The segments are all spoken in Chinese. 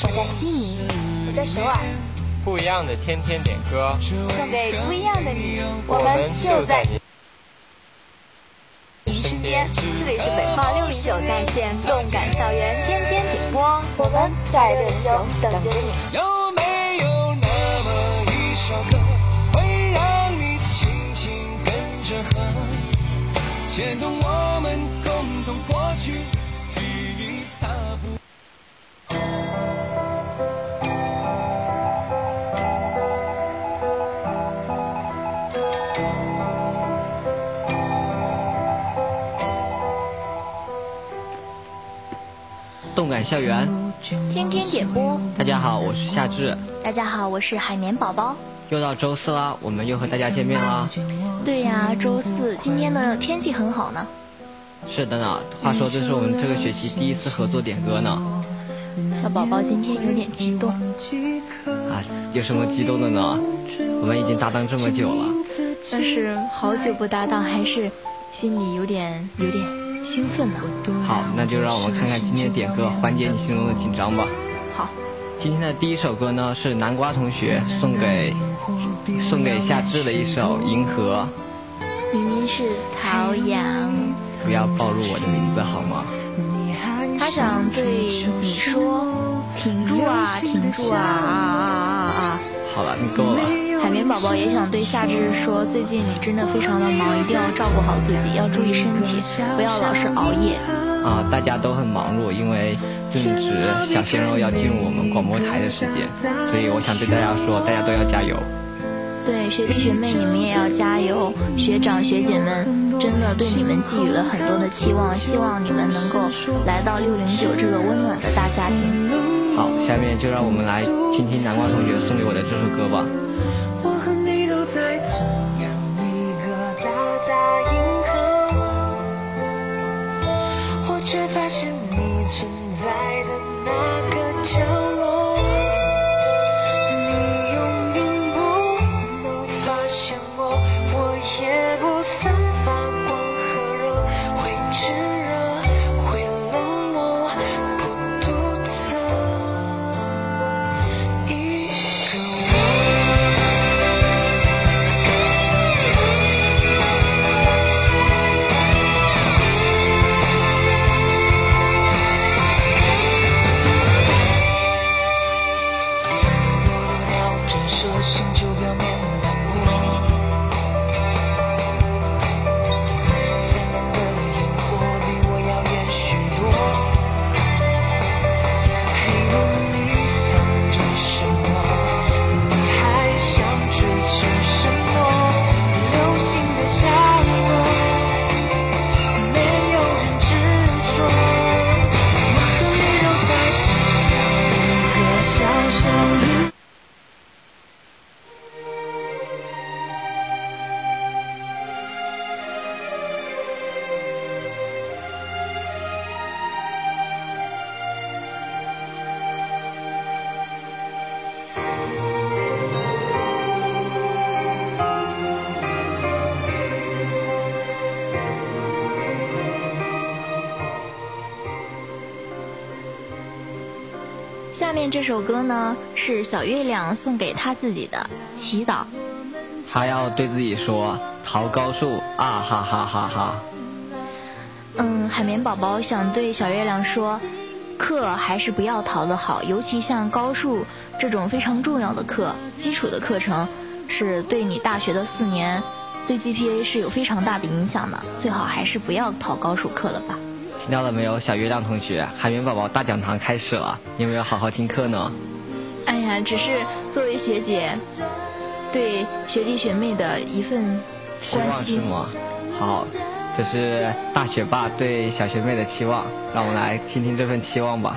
我在悉尼，我在首尔。不一样的天天点歌，送给不一样的你。我们就在。身边，这里是北化六零九在线动感校园天天点播，我们在热中等着你。有没有那么一首歌，会让你轻轻跟着和，牵动我们共同过去动感校园，天天点播。大家好，我是夏至。大家好，我是海绵宝宝。又到周四啦，我们又和大家见面啦。对呀，周四，今天的天气很好呢。是的呢，话说这是我们这个学期第一次合作点歌呢。小宝宝今天有点激动。啊，有什么激动的呢？我们已经搭档这么久了。但是好久不搭档，还是心里有点有点兴奋呢。好，那就让我们看看今天点歌，缓解你心中的紧张吧。好，今天的第一首歌呢是南瓜同学送给送给夏至的一首《银河》。明明是陶阳。不要暴露我的名字好吗？他想对你说，挺住啊，挺住啊啊啊啊啊！好了，你够了。海绵宝宝也想对夏至说，最近你真的非常的忙，一定要照顾好自己，要注意身体，不要老是熬夜。啊，大家都很忙碌，因为正值小鲜肉要进入我们广播台的时间，所以我想对大家说，大家都要加油。对，学弟学妹你们也要加油，学长学姐们真的对你们寄予了很多的期望，希望你们能够来到六零九这个温暖的大家庭。好，下面就让我们来听听南瓜同学送给我的这首歌吧。这首歌呢是小月亮送给他自己的祈祷。他要对自己说：“逃高数啊哈哈哈哈！”嗯，海绵宝宝想对小月亮说，课还是不要逃的好，尤其像高数这种非常重要的课，基础的课程是对你大学的四年对 GPA 是有非常大的影响的，最好还是不要逃高数课了吧。听到了没有，小月亮同学，海绵宝宝大讲堂开始了，有没有好好听课呢？哎呀，只是作为学姐，对学弟学妹的一份希望是吗？好，这是大学霸对小学妹的期望，让我们来听听这份期望吧。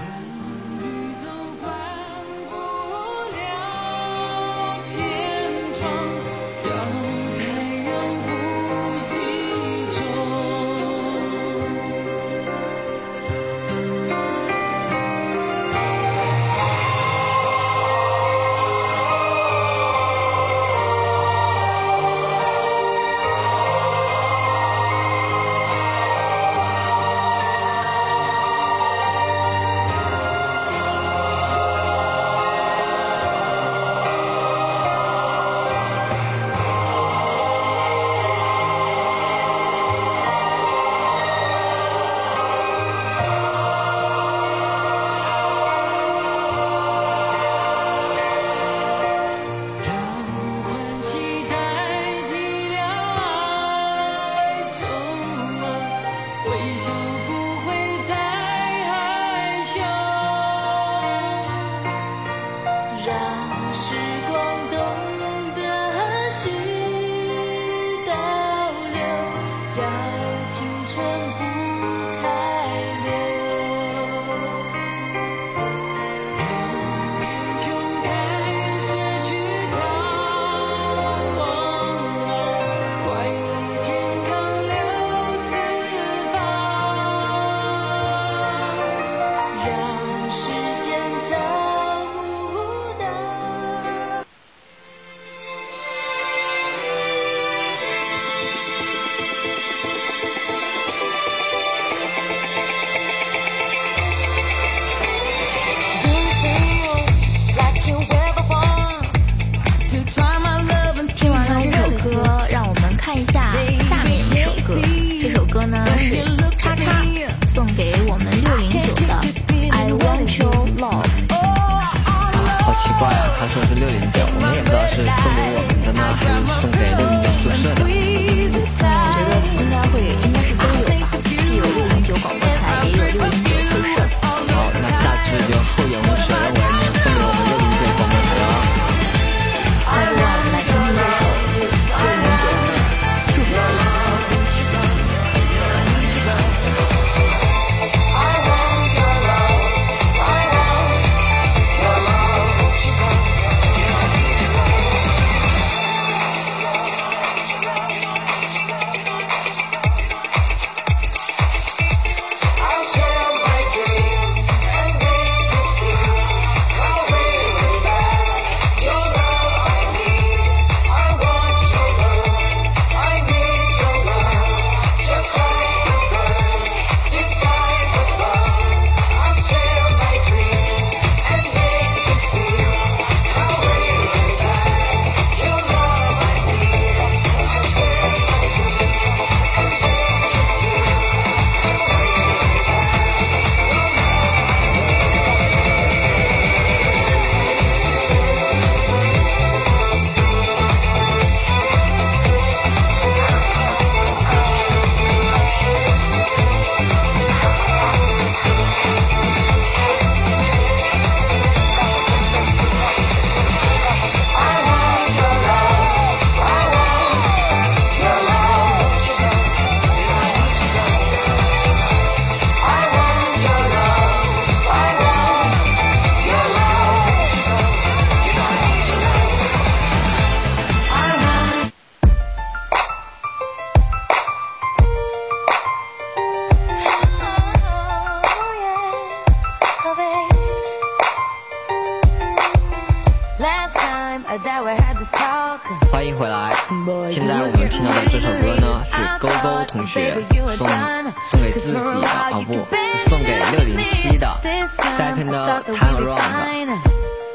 i don't know why i said i would never ever ever think about it if you like i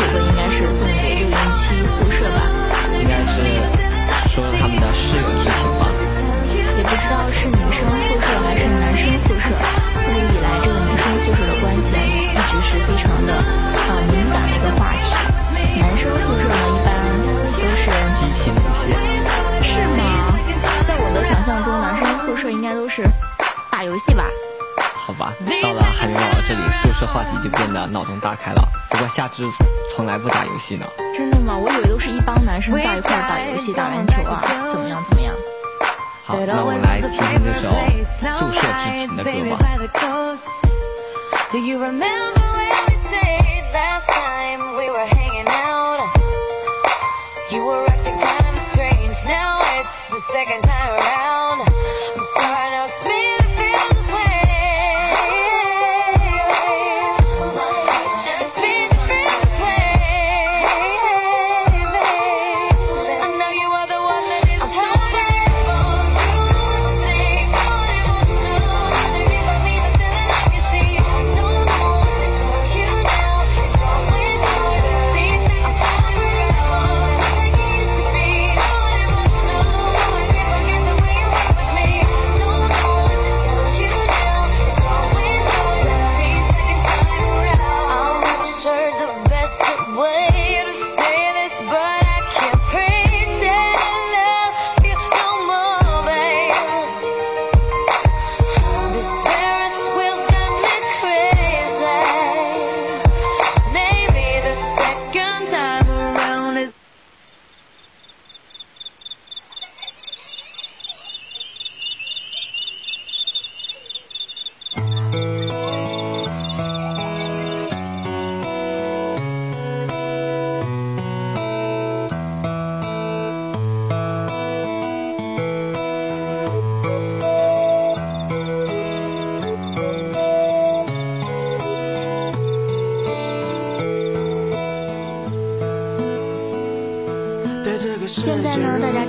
would never ever think about it if you like i would never ever think about it if you like i would 吧，到了海绵宝宝这里，宿舍话题就变得脑洞大开了。不过夏至从来不打游戏呢。真的吗？我以为都是一帮男生在一块打游戏、打篮球啊，怎么样？怎么样？好，那我们来听听这首宿舍之情的歌吧。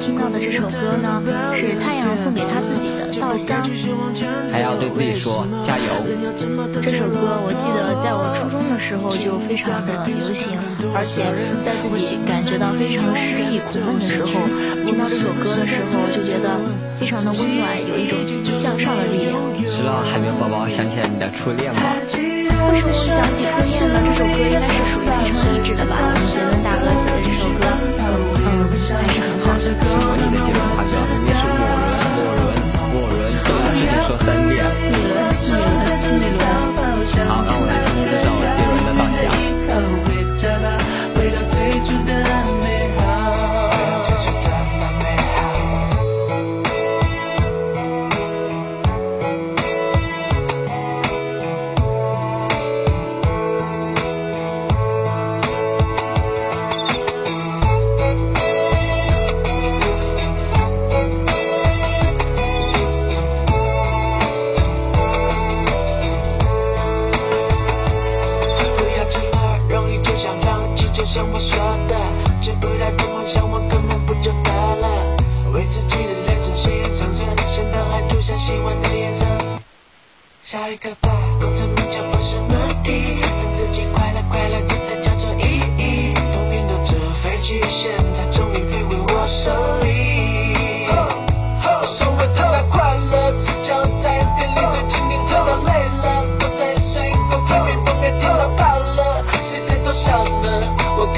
听到的这首歌呢，是太阳送给他自己的《稻香》。还要对自己说加油。这首歌我记得在我初中的时候就非常的流行，而且在自己感觉到非常失意、苦闷的时候，听到这首歌的时候，就觉得非常的温暖，有一种向上的力量。是了，海绵宝宝想起了你的初恋吗？为什么会想起初恋呢？这首歌应该是属于非常励志的吧？我们杰伦大哥写的这首歌，嗯，还是很好的。什么你的杰伦大哥？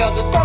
我靠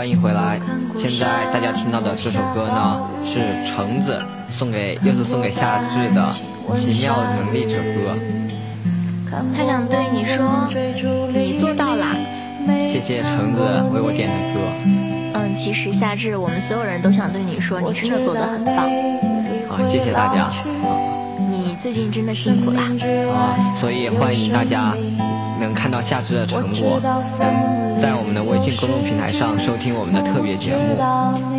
欢迎回来。现在大家听到的这首歌呢，是橙子送给又是送给夏至的《奇妙能力之歌》。他想对你说，你做到啦！谢谢橙子为我点的歌。嗯，其实夏至，我们所有人都想对你说，你真的做得很棒。好，谢谢大家。你最近真的辛苦啦。啊，所以欢迎大家能看到夏至的成果，能在我们的微信公众平台上收听我们的特别节目。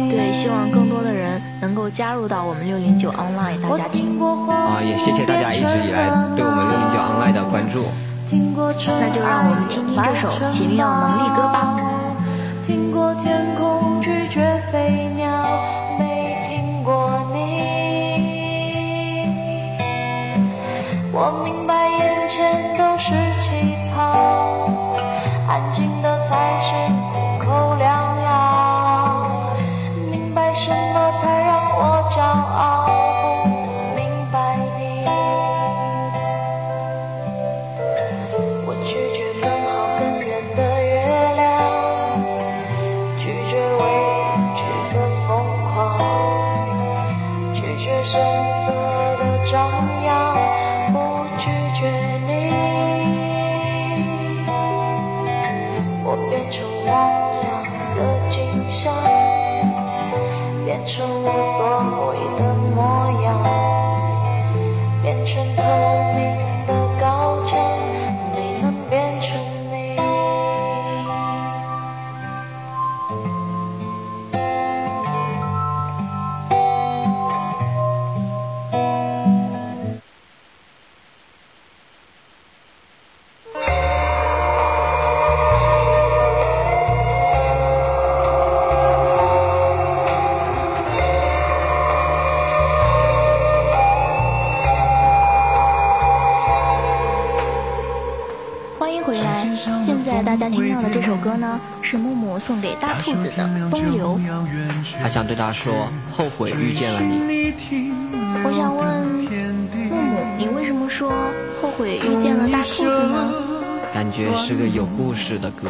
对，希望更多的人能够加入到我们六零九 online 大家庭。啊，也谢谢大家一直以来对我们六零九 online 的关注。那就让我们听听这首《奇妙能力歌》吧。听过天空拒绝张扬，不拒绝。大家听到的这首歌呢，是木木送给大兔子的《东流》。他想对他说，后悔遇见了你。我想问木木，你为什么说后悔遇见了大兔子呢？感觉是个有故事的歌。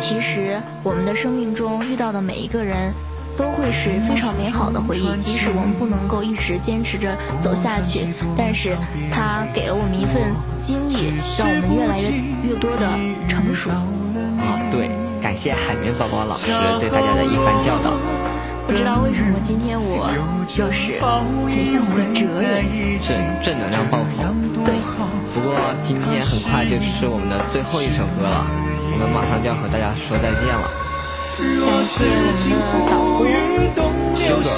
其实我们的生命中遇到的每一个人，都会是非常美好的回忆。即使我们不能够一直坚持着走下去，但是它给了我们一份经历，让我们越来越越多的成熟。啊，对，感谢海绵宝宝老师对大家的一番教导。不知道为什么今天我就是很像个哲人，正正能量爆棚。对。不过今天很快就是我们的最后一首歌了，我们马上就要和大家说再见了。感谢我们的导播修哥，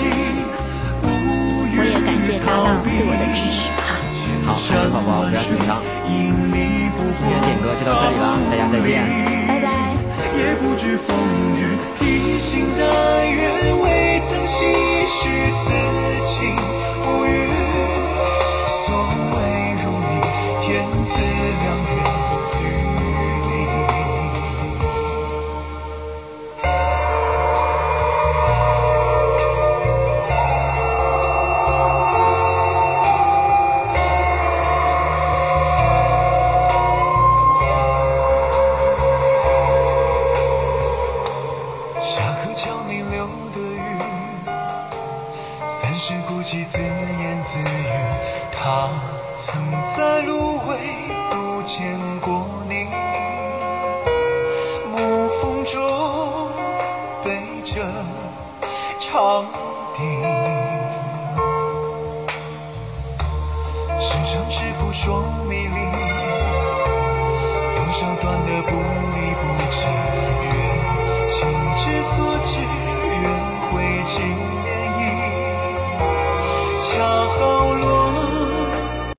我也感谢搭档对我的支持哈。好，各位宝宝不要紧张。今天点歌就到这里了，大家再见。拜拜。也不知风雨披星戴月，未曾细许的雨，三世孤寂自言自语。他曾在芦苇渡见过你，暮风中背着长笛，时常是扑朔迷离。